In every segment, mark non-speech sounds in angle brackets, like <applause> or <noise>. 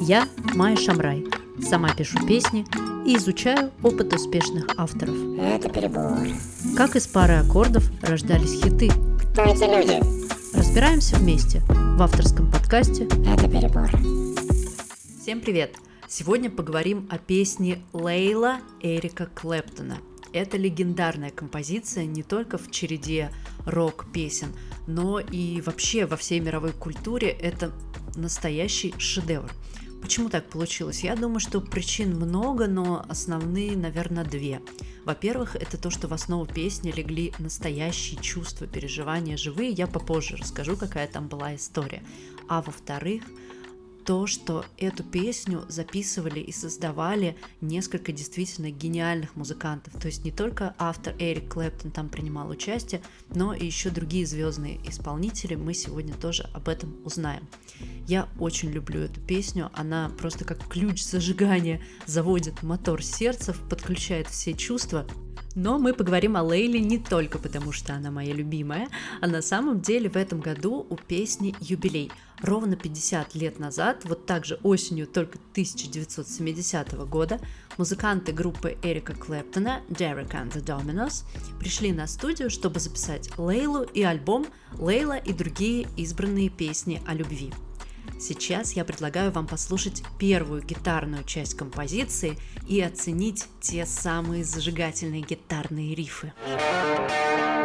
Я Майя Шамрай. Сама пишу песни и изучаю опыт успешных авторов. Это перебор. Как из пары аккордов рождались хиты. Кто эти люди? Разбираемся вместе в авторском подкасте Это перебор. Всем привет! Сегодня поговорим о песне Лейла Эрика Клэптона. Это легендарная композиция не только в череде рок-песен, но и вообще во всей мировой культуре это настоящий шедевр. Почему так получилось? Я думаю, что причин много, но основные, наверное, две. Во-первых, это то, что в основу песни легли настоящие чувства, переживания живые. Я попозже расскажу, какая там была история. А во-вторых, то, что эту песню записывали и создавали несколько действительно гениальных музыкантов. То есть не только автор Эрик Клэптон там принимал участие, но и еще другие звездные исполнители. Мы сегодня тоже об этом узнаем. Я очень люблю эту песню, она просто как ключ зажигания заводит мотор сердца, подключает все чувства. Но мы поговорим о Лейле не только потому, что она моя любимая, а на самом деле в этом году у песни юбилей. Ровно 50 лет назад, вот так же осенью только 1970 года, музыканты группы Эрика Клэптона, Derek and the Dominos, пришли на студию, чтобы записать Лейлу и альбом «Лейла и другие избранные песни о любви». Сейчас я предлагаю вам послушать первую гитарную часть композиции и оценить те самые зажигательные гитарные рифы. What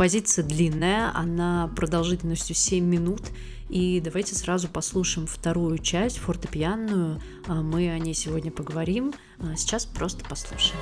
Композиция длинная, она продолжительностью 7 минут. И давайте сразу послушаем вторую часть, фортепианную. А, Мы о ней сегодня поговорим. А Сейчас просто послушаем.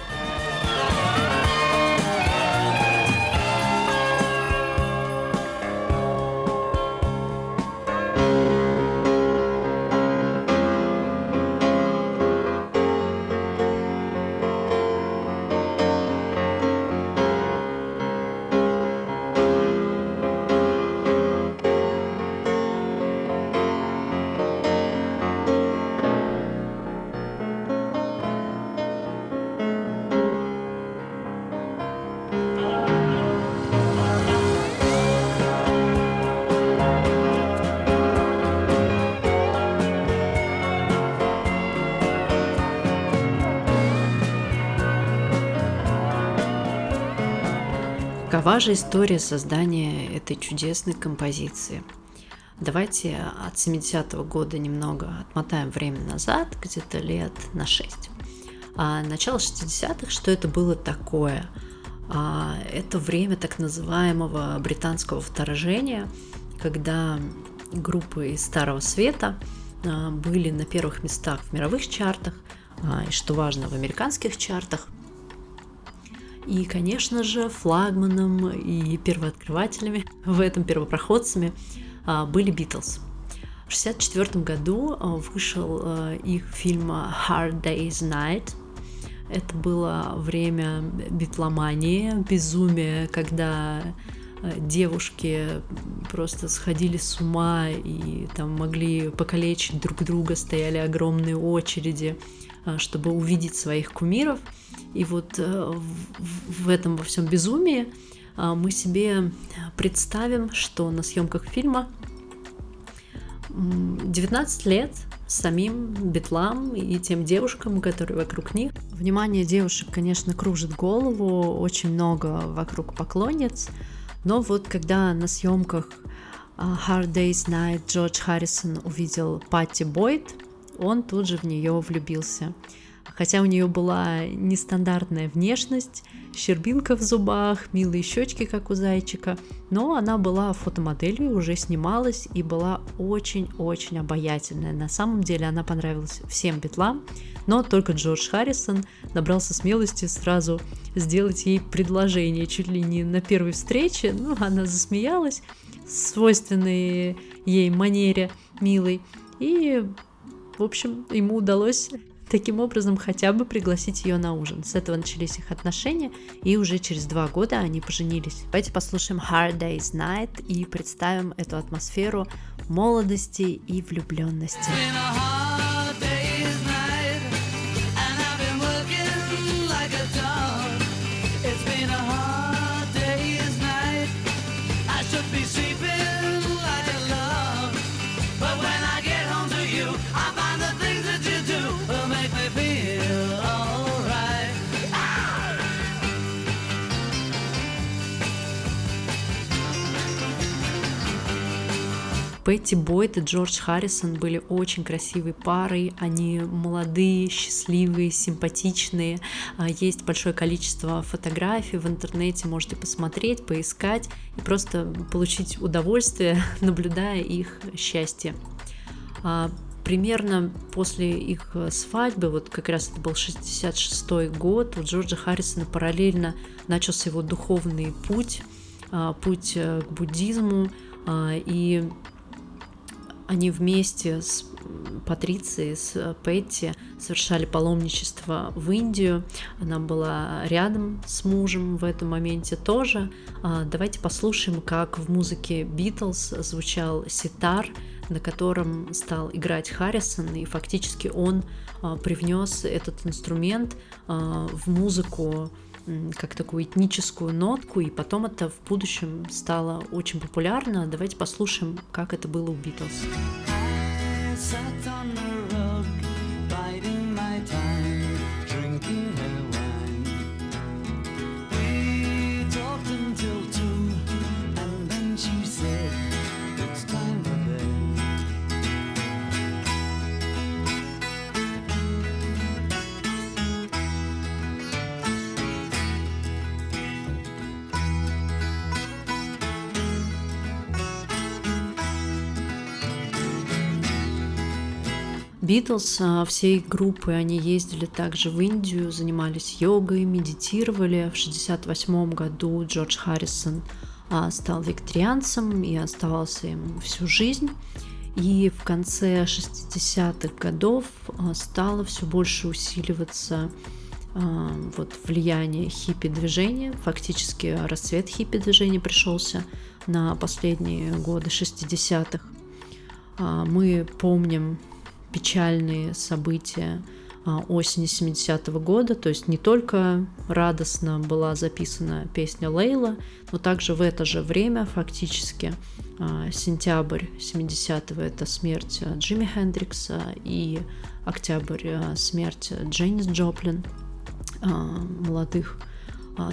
Какова же история создания этой чудесной композиции? Давайте от 70-го года немного отмотаем время назад, где-то лет на 6. А начало 60-х, что это было такое? А, это время так называемого британского вторжения, когда группы из Старого Света а, были на первых местах в мировых чартах, а, и что важно, в американских чартах. И, конечно же, флагманом и первооткрывателями <laughs> в этом первопроходцами а, были Битлз. В 1964 году а, вышел а, их фильм Hard Day's Night. Это было время битломании, безумия, когда девушки просто сходили с ума и там могли покалечить друг друга, стояли огромные очереди, чтобы увидеть своих кумиров. И вот э, в- этом во всем безумии а, мы себе представим, что на съемках фильма м, 19 лет самим битлам и тем девушкам, которые вокруг них. Внимание девушек, конечно, кружит голову, очень много вокруг поклонниц, но вот когда на съемках а, Hard Day's Night Джордж Харрисон увидел Патти Бойд, он тут же в нее влюбился. Хотя у нее была нестандартная внешность, щербинка в зубах, милые щечки, как у зайчика, но она была фотомоделью, уже снималась и была очень-очень обаятельная. На самом деле она понравилась всем битлам, но только Джордж Харрисон набрался смелости сразу сделать ей предложение чуть ли не на первой встрече. Ну, она засмеялась, свойственной ей манере милой, и, в общем, ему удалось таким образом хотя бы пригласить ее на ужин. С этого начались их отношения, и уже через два года они поженились. Давайте послушаем Hard Day's Night и представим эту атмосферу молодости и влюбленности. been a Петти Бойт и Джордж Харрисон были очень красивой парой. Они молодые, счастливые, симпатичные. А, Есть большое количество фотографий в интернете, можете посмотреть, поискать и просто получить удовольствие, <laughs> наблюдая их счастье. А, Примерно после их свадьбы, вот как раз это был 66 год, у Джорджа Харрисона параллельно начался его духовный путь, а, путь э, к буддизму, и они вместе с Патрицией, с э, Петти совершали паломничество в Индию. Она была рядом с мужем в этом моменте тоже. А, Давайте послушаем, как в музыке Битлз звучал ситар, на котором стал играть Харрисон, и фактически он а, привнес этот инструмент а, в музыку как такую этническую нотку, и потом это в будущем стало очень популярно. Давайте послушаем, как это было у Битлз. Битлз, а, всей группы, они ездили также в Индию, занимались йогой, медитировали. В 1968 году Джордж Харрисон а, стал вегетарианцем и оставался им всю жизнь. И в конце 60-х годов а, стало все больше усиливаться вот влияние хиппи-движения. Фактически расцвет хиппи-движения пришелся на последние годы 60-х. А, Мы помним печальные события а, осени 70-го года, то есть не только радостно была записана песня Лейла, но также в это же время фактически а, сентябрь 70-го это смерть Джимми Хендрикса и октябрь а, смерть Дженнис Джоплин, молодых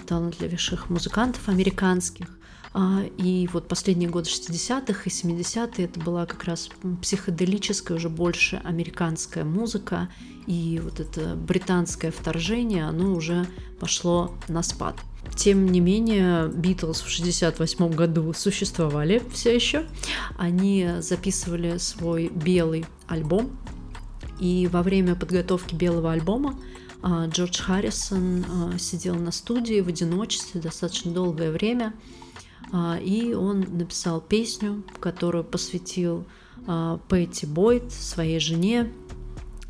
талантливейших музыкантов американских. А, И вот последние годы 60-х и 70-е это была как раз психоделическая, уже больше американская музыка. И вот это британское вторжение, оно уже пошло на спад. Тем не менее, Битлз в 68 году существовали все еще. Они записывали свой белый альбом. И во время подготовки белого альбома а, Джордж Харрисон а, сидел на студии в одиночестве достаточно долгое время. А, И он написал песню, которую посвятил а, Пэтти Бойт, своей жене.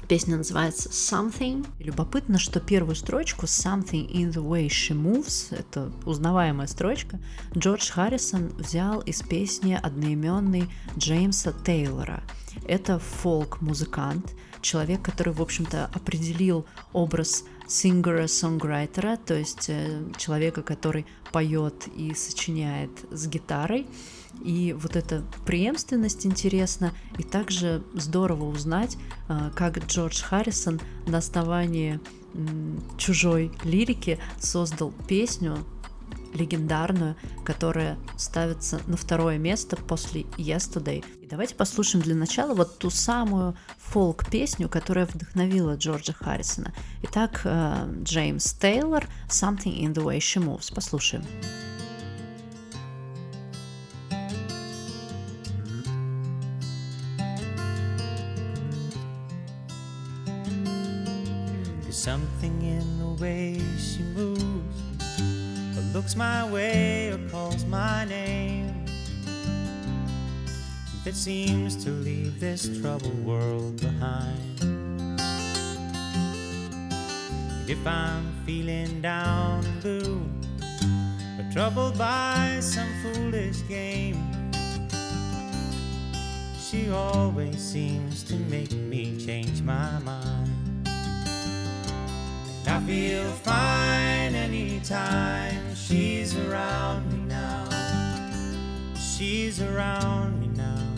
Песня называется Something. Любопытно, что первую строчку Something in the way she moves, это узнаваемая строчка, Джордж Харрисон взял из песни одноименной Джеймса Тейлора. Это фолк-музыкант, человек, который, в общем-то, определил образ сингера-сонграйтера, то есть э, человека, который поет и сочиняет с гитарой. И вот эта преемственность интересна, и также здорово узнать, э, как Джордж Харрисон на основании чужой лирики создал песню, легендарную, которая ставится на второе место после Yesterday. И давайте послушаем для начала вот ту самую фолк-песню, которая вдохновила Джорджа Харрисона. Итак, э, Джеймс Тейлор «Something in the way she moves». Послушаем. Something in the way she moves, looks my way, or calls my name, that seems to leave this troubled world behind. And if I'm feeling down and blue, or troubled by some foolish game, she always seems to make me change my mind. Feel fine anytime she's around me now. She's around me now,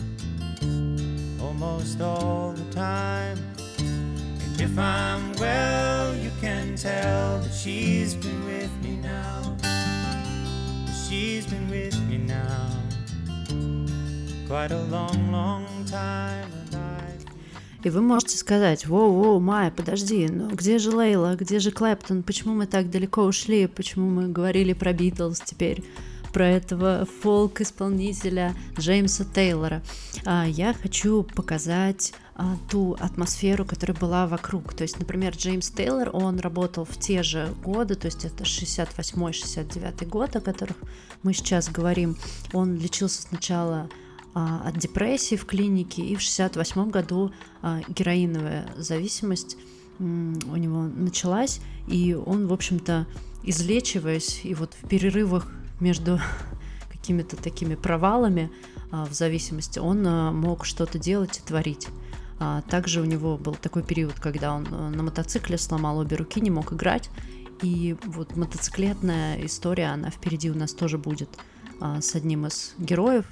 almost all the time. And if I'm well, you can tell that she's been with me now. She's been with me now, quite a long, long time. И вы можете сказать, воу-воу, Майя, подожди, ну где же Лейла, где же Клэптон, почему мы так далеко ушли, почему мы говорили про Битлз теперь, про этого фолк-исполнителя Джеймса Тейлора. А, я хочу показать а, ту атмосферу, которая была вокруг. То есть, например, Джеймс Тейлор, он работал в те же годы, то есть это 68-69 год, о которых мы сейчас говорим. Он лечился сначала от депрессии в клинике, и в 68 году а, героиновая зависимость у него началась, и он, в общем-то, излечиваясь, и вот в перерывах между <laughs> какими-то такими провалами а, в зависимости, он а, мог что-то делать и творить. А, Также у него был такой период, когда он а, на мотоцикле сломал обе руки, не мог играть. И вот мотоциклетная история, она впереди у нас тоже будет а, с одним из героев.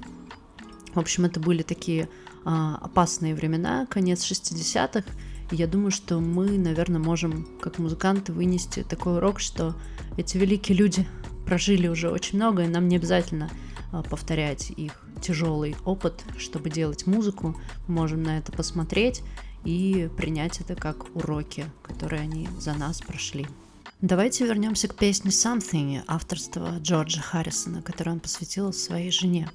В общем, это были такие а, опасные времена, конец 60-х. И я думаю, что мы, наверное, можем, как музыканты, вынести такой урок, что эти великие люди прожили уже очень много, и нам не обязательно а, повторять их тяжелый опыт, чтобы делать музыку. Мы можем на это посмотреть и принять это как уроки, которые они за нас прошли. Давайте вернемся к песне Something авторства Джорджа Харрисона, которую он посвятил своей жене.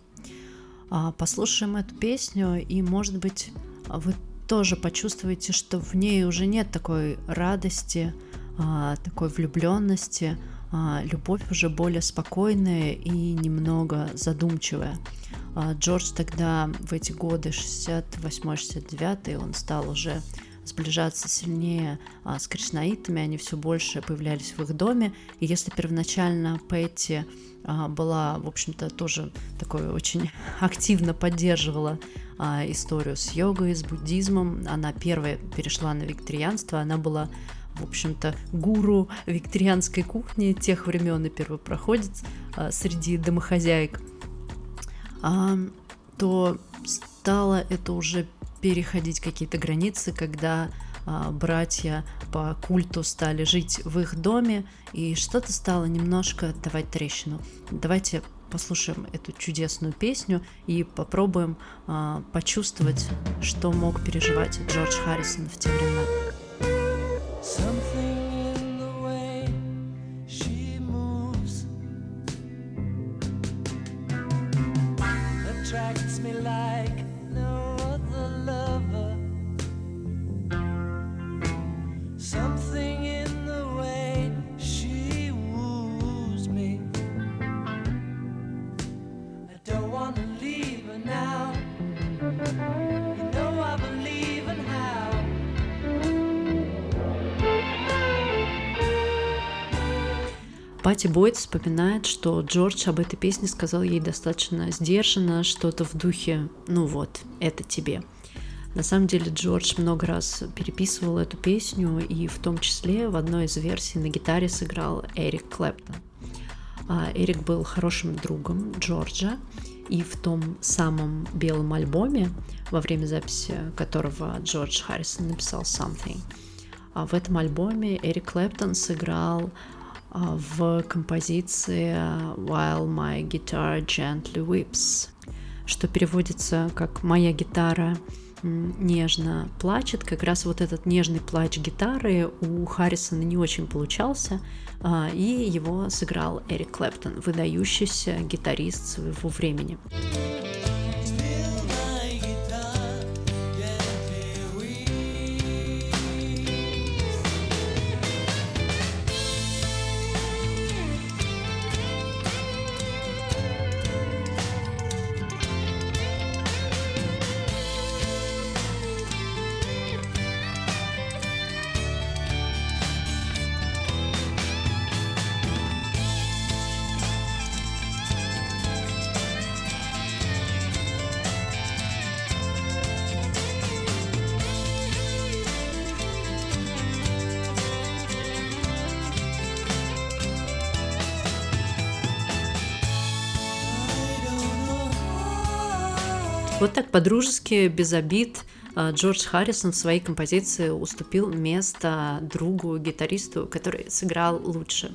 А, Послушаем эту песню, и, может быть, вы тоже почувствуете, что в ней уже нет такой радости, а, такой влюбленности, а, любовь уже более спокойная и немного задумчивая. Джордж тогда в эти годы 68-69 он стал уже сближаться сильнее а, с кришнаитами, они все больше появлялись в их доме. И если первоначально Петти а, была, в общем-то, тоже такой очень <laughs> активно поддерживала а, историю с йогой, с буддизмом, она первая перешла на вегетарианство, она была в общем-то, гуру викторианской кухни тех времен и первопроходец а, среди домохозяек, а, то стало это уже переходить какие-то границы, когда а, братья по культу стали жить в их доме, и что-то стало немножко давать трещину. Давайте послушаем эту чудесную песню и попробуем а, почувствовать, что мог переживать Джордж Харрисон в те времена. Пати Бойт вспоминает, что Джордж об этой песне сказал ей достаточно сдержанно, что-то в духе «ну вот, это тебе». На самом деле Джордж много раз переписывал эту песню, и в том числе в одной из версий на гитаре сыграл Эрик Клэптон. А Эрик был хорошим другом Джорджа, и в том самом белом альбоме, во время записи которого Джордж Харрисон написал «Something», а в этом альбоме Эрик Клэптон сыграл в композиции While My Guitar Gently Weeps, что переводится как «Моя гитара нежно плачет». Как раз вот этот нежный плач гитары у Харрисона не очень получался, а, и его сыграл Эрик Клэптон, выдающийся гитарист своего времени. Вот так по-дружески, без обид, а, Джордж Харрисон в своей композиции уступил место другу, гитаристу, который сыграл лучше.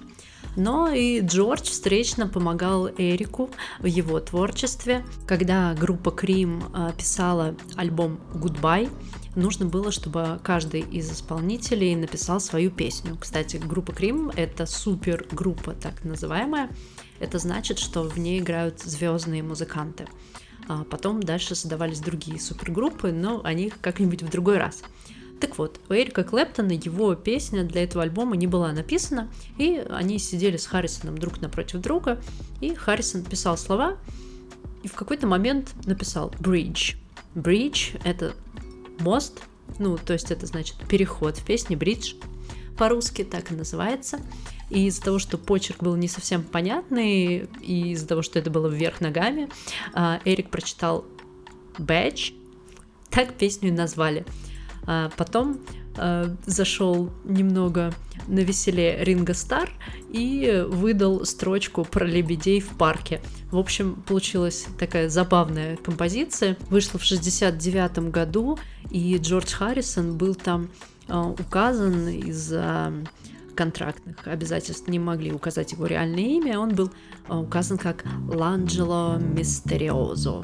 Но и Джордж встречно помогал Эрику в его творчестве. Когда группа Крим а, писала альбом Goodbye, нужно было, чтобы каждый из исполнителей написал свою песню. Кстати, группа Крим — это супер группа, так называемая. Это значит, что в ней играют звездные музыканты. А потом дальше создавались другие супергруппы, но о них как-нибудь в другой раз. Так вот, у Эрика Клэптона его песня для этого альбома не была написана, и они сидели с Харрисоном друг напротив друга, и Харрисон писал слова, и в какой-то момент написал «bridge». «Bridge» — это мост, ну, то есть это значит переход в песне «bridge», по-русски так и называется. И из-за того, что почерк был не совсем понятный, и из-за того, что это было вверх ногами, а, Эрик прочитал «Badge», так песню и назвали. А потом а, зашел немного на веселе Ринго Стар и выдал строчку про лебедей в парке. В общем, получилась такая забавная композиция. Вышла в 69 году, и Джордж Харрисон был там указан из-за контрактных обязательств не могли указать его реальное имя, он был э, указан как Ланджело Мистериозо.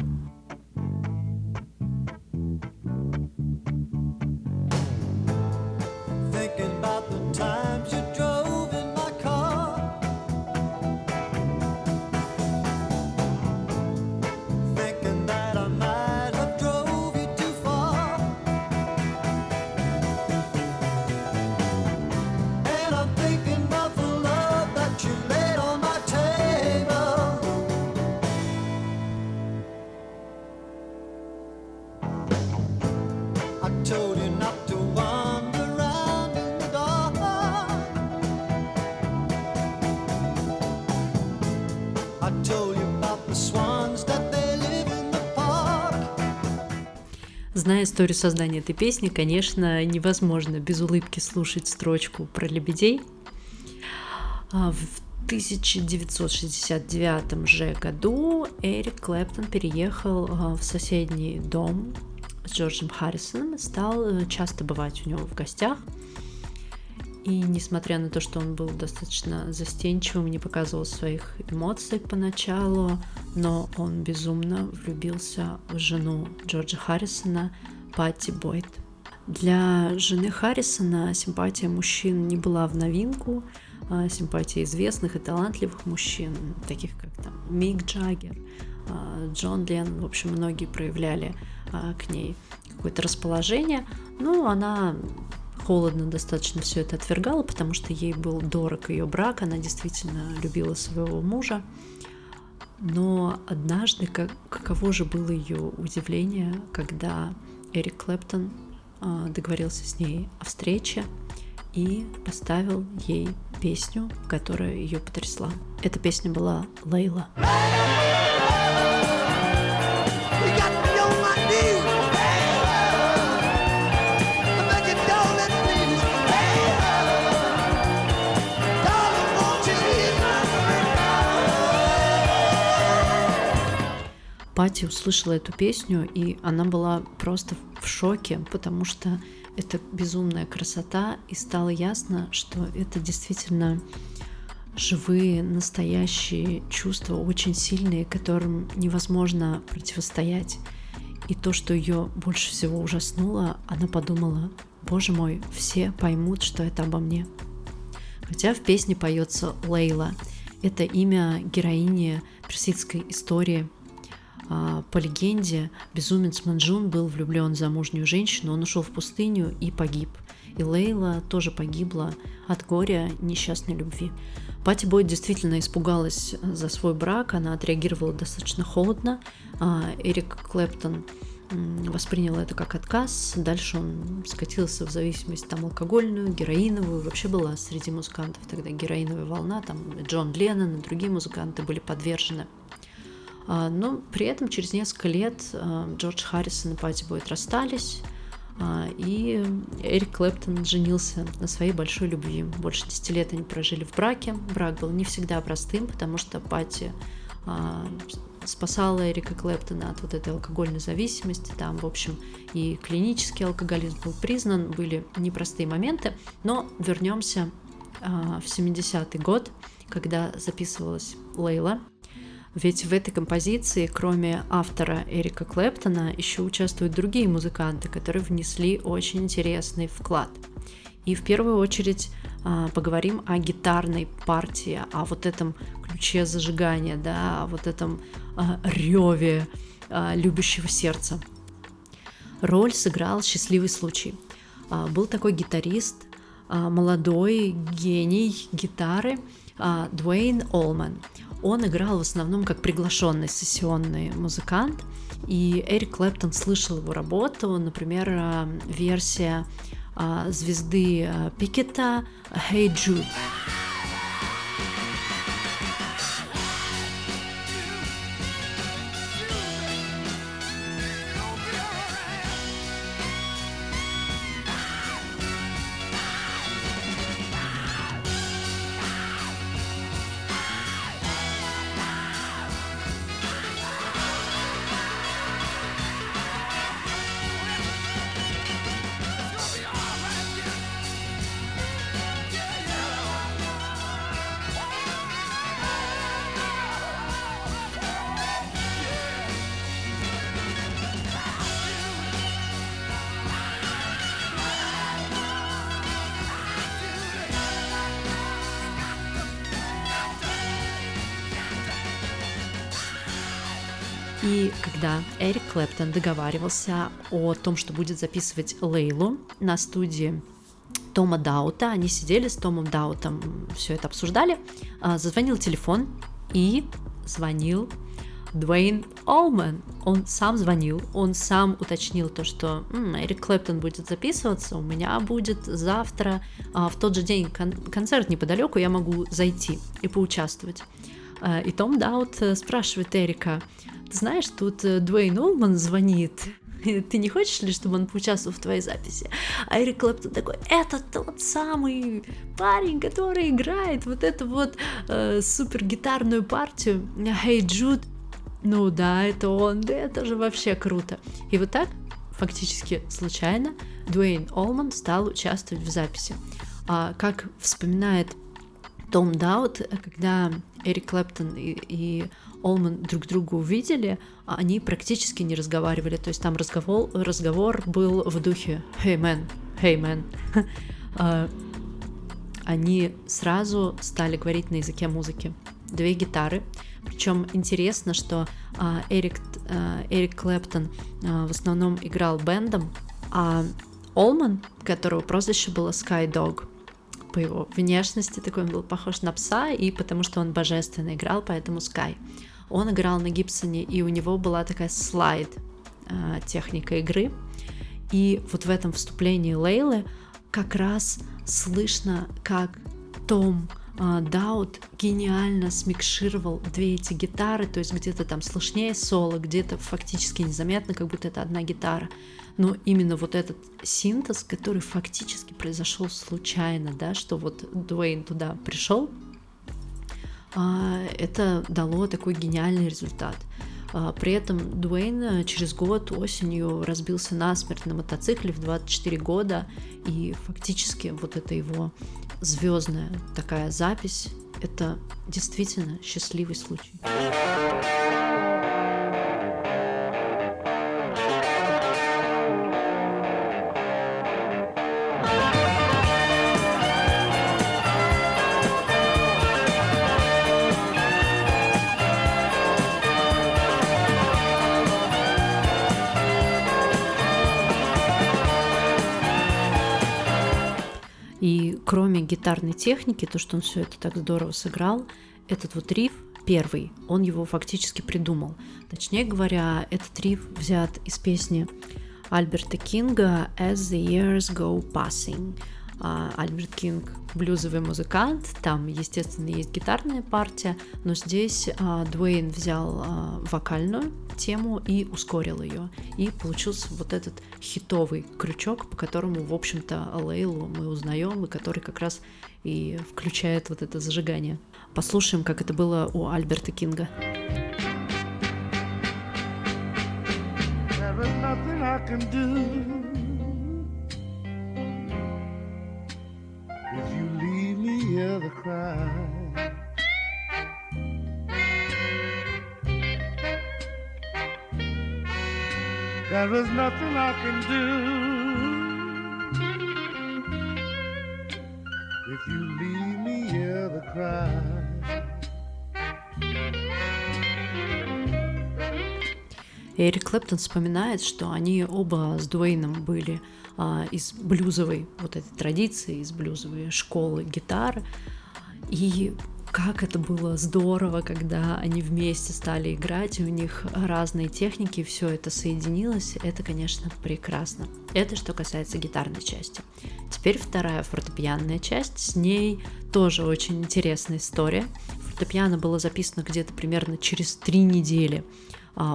Зная историю создания этой песни, конечно, невозможно без улыбки слушать строчку про лебедей. А, в 1969 же году Эрик Клэптон переехал а, в соседний дом с Джорджем Харрисоном и стал э, часто бывать у него в гостях – и несмотря на то, что он был достаточно застенчивым, не показывал своих эмоций поначалу, но он безумно влюбился в жену Джорджа Харрисона, Патти Бойт. Для жены Харрисона симпатия мужчин не была в новинку, а симпатия известных и талантливых мужчин, таких как там Мик Джаггер, а, Джон Ленн, в общем, многие проявляли а, к ней какое-то расположение, но она холодно достаточно все это отвергала, потому что ей был дорог ее брак, она действительно любила своего мужа. Но однажды, как, каково же было ее удивление, когда Эрик Клэптон э, договорился с ней о встрече и поставил ей песню, которая ее потрясла. Эта песня была Лейла. Пати услышала эту песню, и она была просто в шоке, потому что это безумная красота, и стало ясно, что это действительно живые, настоящие чувства, очень сильные, которым невозможно противостоять. И то, что ее больше всего ужаснуло, она подумала, боже мой, все поймут, что это обо мне. Хотя в песне поется Лейла. Это имя героини персидской истории. А, по легенде, безумец Манджун был влюблен в замужнюю женщину, он ушел в пустыню и погиб. И Лейла тоже погибла от горя несчастной любви. Пати Бойд действительно испугалась за свой брак, она отреагировала достаточно холодно. А, Эрик Клэптон воспринял это как отказ. Дальше он скатился в зависимость там алкогольную, героиновую. Вообще была среди музыкантов тогда героиновая волна. Там Джон Леннон и другие музыканты были подвержены. А, но при этом через несколько лет а, Джордж Харрисон и Пати Бойт расстались. А, и Эрик Клэптон женился на своей большой любви. Больше 10 лет они прожили в браке. Брак был не всегда простым, потому что Пати спасала Эрика Клэптона от вот этой алкогольной зависимости. Там, в общем, и клинический алкоголизм был признан, были непростые моменты. Но вернемся в 70-й год, когда записывалась Лейла. Ведь в этой композиции, кроме автора Эрика Клэптона, еще участвуют другие музыканты, которые внесли очень интересный вклад. И в первую очередь а, поговорим о гитарной партии, о вот этом ключе зажигания, да, о вот этом а, реве а, любящего сердца. Роль сыграл счастливый случай. Был такой гитарист, молодой гений гитары Дуэйн Олман. Он играл в основном как приглашенный сессионный музыкант, и Эрик Клэптон слышал его работу, например, а, версия а, звезды а, Пикета «Hey Jude». И когда Эрик Клэптон договаривался о том, что будет записывать Лейлу на студии Тома Даута, они сидели с Томом Даутом, все это обсуждали, а, зазвонил телефон и звонил Дуэйн Олман. Он сам звонил, он сам уточнил то, что М, Эрик Клэптон будет записываться, у меня будет завтра, а, в тот же день кон- концерт неподалеку, я могу зайти и поучаствовать. А, И Том Даут э, спрашивает Эрика, знаешь, тут э, Дуэйн Олман звонит, <laughs> ты не хочешь ли, чтобы он поучаствовал в твоей записи? А Эрик Клэптон такой, это тот самый парень, который играет вот эту вот э, супер партию Hey Jude. Ну да, это он, да это же вообще круто. И вот так, фактически случайно, Дуэйн Олман стал участвовать в записи. А, как вспоминает том Даут, когда Эрик Клэптон и, и Олман друг друга увидели, а они практически не разговаривали. То есть там разговор, разговор был в духе «Hey man, hey man». <laughs> А, Они сразу стали говорить на языке музыки. Две гитары. Причем интересно, что а, Эрик, а, Эрик Клэптон в основном играл бендом, а Олман, которого прозвище было Sky Dog, по его внешности такой он был похож на пса, и потому что он божественно играл, поэтому Sky. Он играл на Гибсоне, и у него была такая слайд э, техника игры. И вот в этом вступлении Лейлы как раз слышно, как Том э, Даут гениально смикшировал две эти гитары, то есть где-то там слышнее соло, где-то фактически незаметно, как будто это одна гитара. Но именно вот этот синтез, который фактически произошел случайно, да, что вот Дуэйн туда пришел, а, это дало такой гениальный результат. А, При этом Дуэйн э, через год осенью разбился насмерть на мотоцикле в 24 года, и фактически вот эта его звездная такая запись, это действительно счастливый случай. Гитарной техники, то, что он все это так здорово сыграл, этот вот риф первый, он его фактически придумал. Точнее говоря, этот риф взят из песни Альберта Кинга «As the Years Go Passing». А, Альберт Кинг блюзовый музыкант, там, естественно, есть гитарная партия, но здесь а, Дуэйн взял а, вокальную тему и ускорил ее, и получился вот этот хитовый крючок, по которому, в общем-то, Лейлу мы узнаем, и который как раз и включает вот это зажигание. Послушаем, как это было у Альберта Кинга. There is nothing I can do here cry. There is nothing I can do if you leave me here to cry. Эрик Клэптон вспоминает, что они оба с Дуэйном были а, из блюзовой вот этой традиции, из блюзовой школы гитары. И как это было здорово, когда они вместе стали играть, и у них разные техники, все это соединилось, это, конечно, прекрасно. Это что касается гитарной части. Теперь вторая фортепианная часть, с ней тоже очень интересная история. Фортепиано было записано где-то примерно через три недели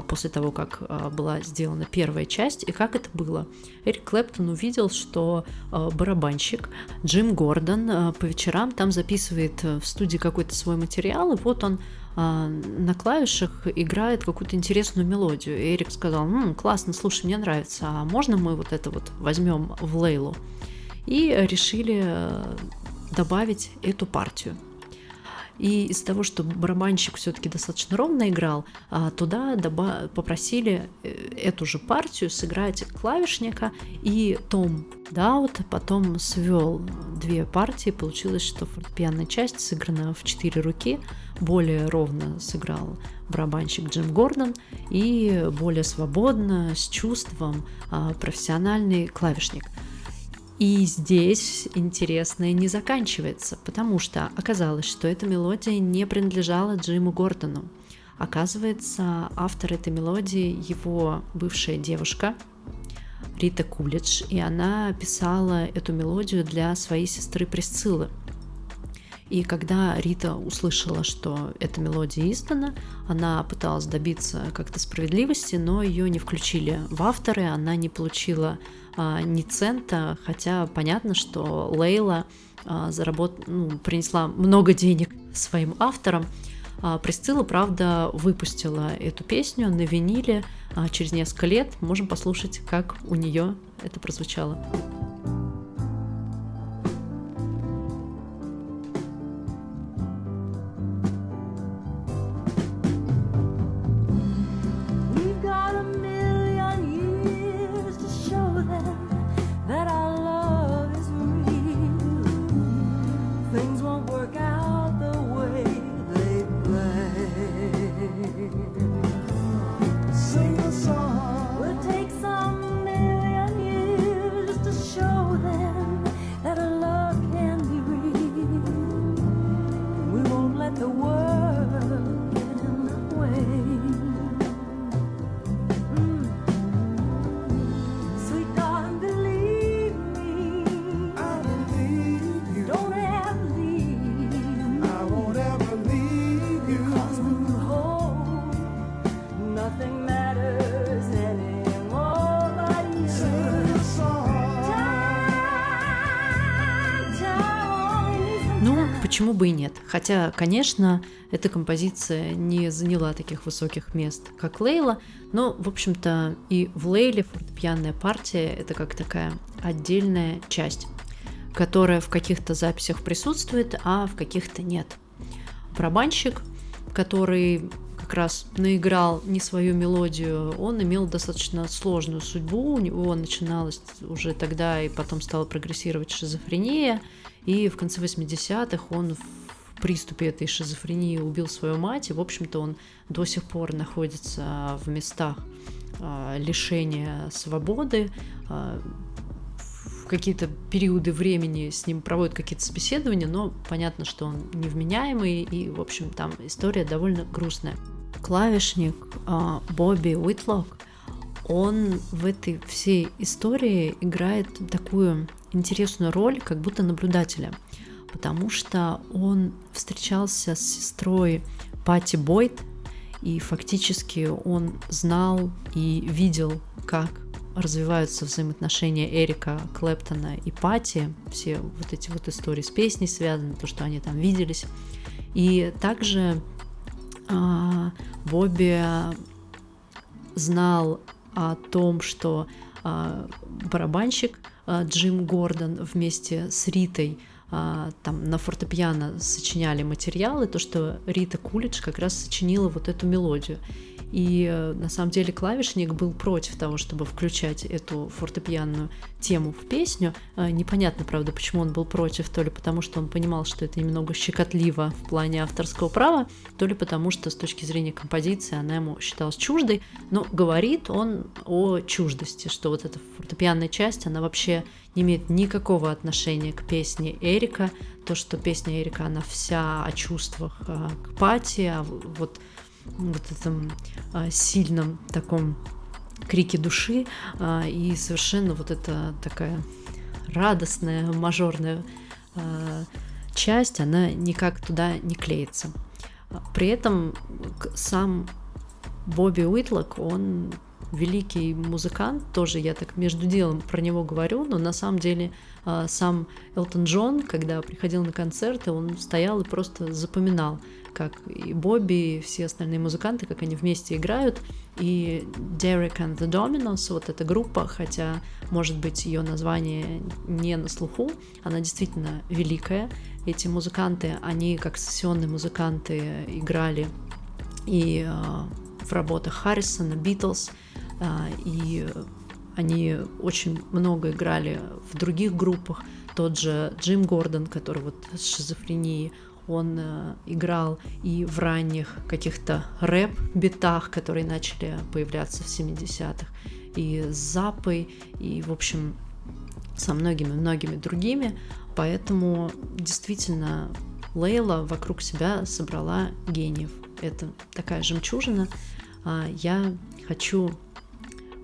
после того, как а, была сделана первая часть, и как это было. Эрик Клэптон увидел, что а, барабанщик Джим Гордон по вечерам там записывает э, в студии какой-то свой материал, и вот он на клавишах играет какую-то интересную мелодию. И Эрик сказал, М, классно, слушай, мне нравится, а можно мы вот это вот возьмем в Лейлу? И решили э, добавить эту партию. И из-за того, что барабанщик все-таки достаточно ровно играл, а, туда доба- попросили э, эту же партию сыграть клавишника, и Том Даут потом свел две партии, получилось, что фортепианная часть сыграна в четыре руки, более ровно сыграл барабанщик Джим Гордон и более свободно, с чувством а, профессиональный клавишник – и здесь интересное не заканчивается, потому что оказалось, что эта мелодия не принадлежала Джиму Гордону. Оказывается, автор этой мелодии его бывшая девушка Рита Кулич, и она писала эту мелодию для своей сестры Присциллы. И когда Рита услышала, что эта мелодия издана, она пыталась добиться как-то справедливости, но ее не включили в авторы, она не получила ни цента, хотя понятно, что Лейла а, заработ... ну, принесла много денег своим авторам. А правда, выпустила эту песню на виниле а, через несколько лет. Можем послушать, как у нее это прозвучало. Почему бы и нет? Хотя, конечно, эта композиция не заняла таких высоких мест, как Лейла, но, в общем-то, и в Лейле фортепианная партия — это как такая отдельная часть, которая в каких-то записях присутствует, а в каких-то нет. барабанщик, который как раз наиграл не свою мелодию, он имел достаточно сложную судьбу, у него начиналась уже тогда и потом стала прогрессировать шизофрения, и в конце 80-х он в приступе этой шизофрении убил свою мать, и, в общем-то, он до сих пор находится в местах а, лишения свободы, а, в какие-то периоды времени с ним проводят какие-то собеседования, но понятно, что он невменяемый, и, в общем, там история довольно грустная. Клавишник а, Бобби Уитлок, он в этой всей истории играет такую интересную роль, как будто наблюдателя, потому что он встречался с сестрой Пати Бойт, и фактически он знал и видел, как развиваются взаимоотношения Эрика Клэптона и Пати, все вот эти вот истории с песней связаны, то, что они там виделись. И также а, Бобби знал о том, что барабанщик а, Джим Гордон вместе с Ритой а, там на фортепиано сочиняли материалы, то, что Рита Кулич как раз сочинила вот эту мелодию. И э, на самом деле клавишник был против того, чтобы включать эту фортепианную тему в песню. А, непонятно, правда, почему он был против, то ли потому, что он понимал, что это немного щекотливо в плане авторского права, то ли потому, что с точки зрения композиции она ему считалась чуждой. Но говорит он о чуждости, что вот эта фортепианная часть, она вообще не имеет никакого отношения к песне Эрика. То, что песня Эрика, она вся о чувствах а, к Пати, а вот вот этом а, сильном таком крике души а, и совершенно вот эта такая радостная мажорная а, часть, она никак туда не клеится. При этом сам Бобби Уитлок, он великий музыкант, тоже я так между делом про него говорю, но на самом деле сам Элтон Джон, когда приходил на концерты, он стоял и просто запоминал как и Бобби, и все остальные музыканты, как они вместе играют. И Derek and the Dominos, вот эта группа, хотя, может быть, ее название не на слуху, она действительно великая. Эти музыканты, они как сессионные музыканты играли и э, в работах Харрисона, Битлз, э, и они очень много играли в других группах. Тот же Джим Гордон, который вот с шизофренией, он э, играл и в ранних каких-то рэп-битах, которые начали появляться в 70-х, и с Запой, и, в общем, со многими-многими другими. Поэтому действительно Лейла вокруг себя собрала гениев. Это такая жемчужина. А я хочу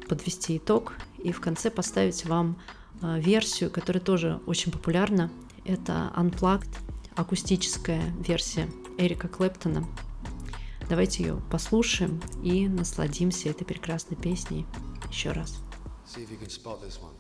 подвести итог и в конце поставить вам а, версию, которая тоже очень популярна. Это Unplugged акустическая версия Эрика Клэптона. Давайте ее послушаем и насладимся этой прекрасной песней еще раз. See if you can spot this one.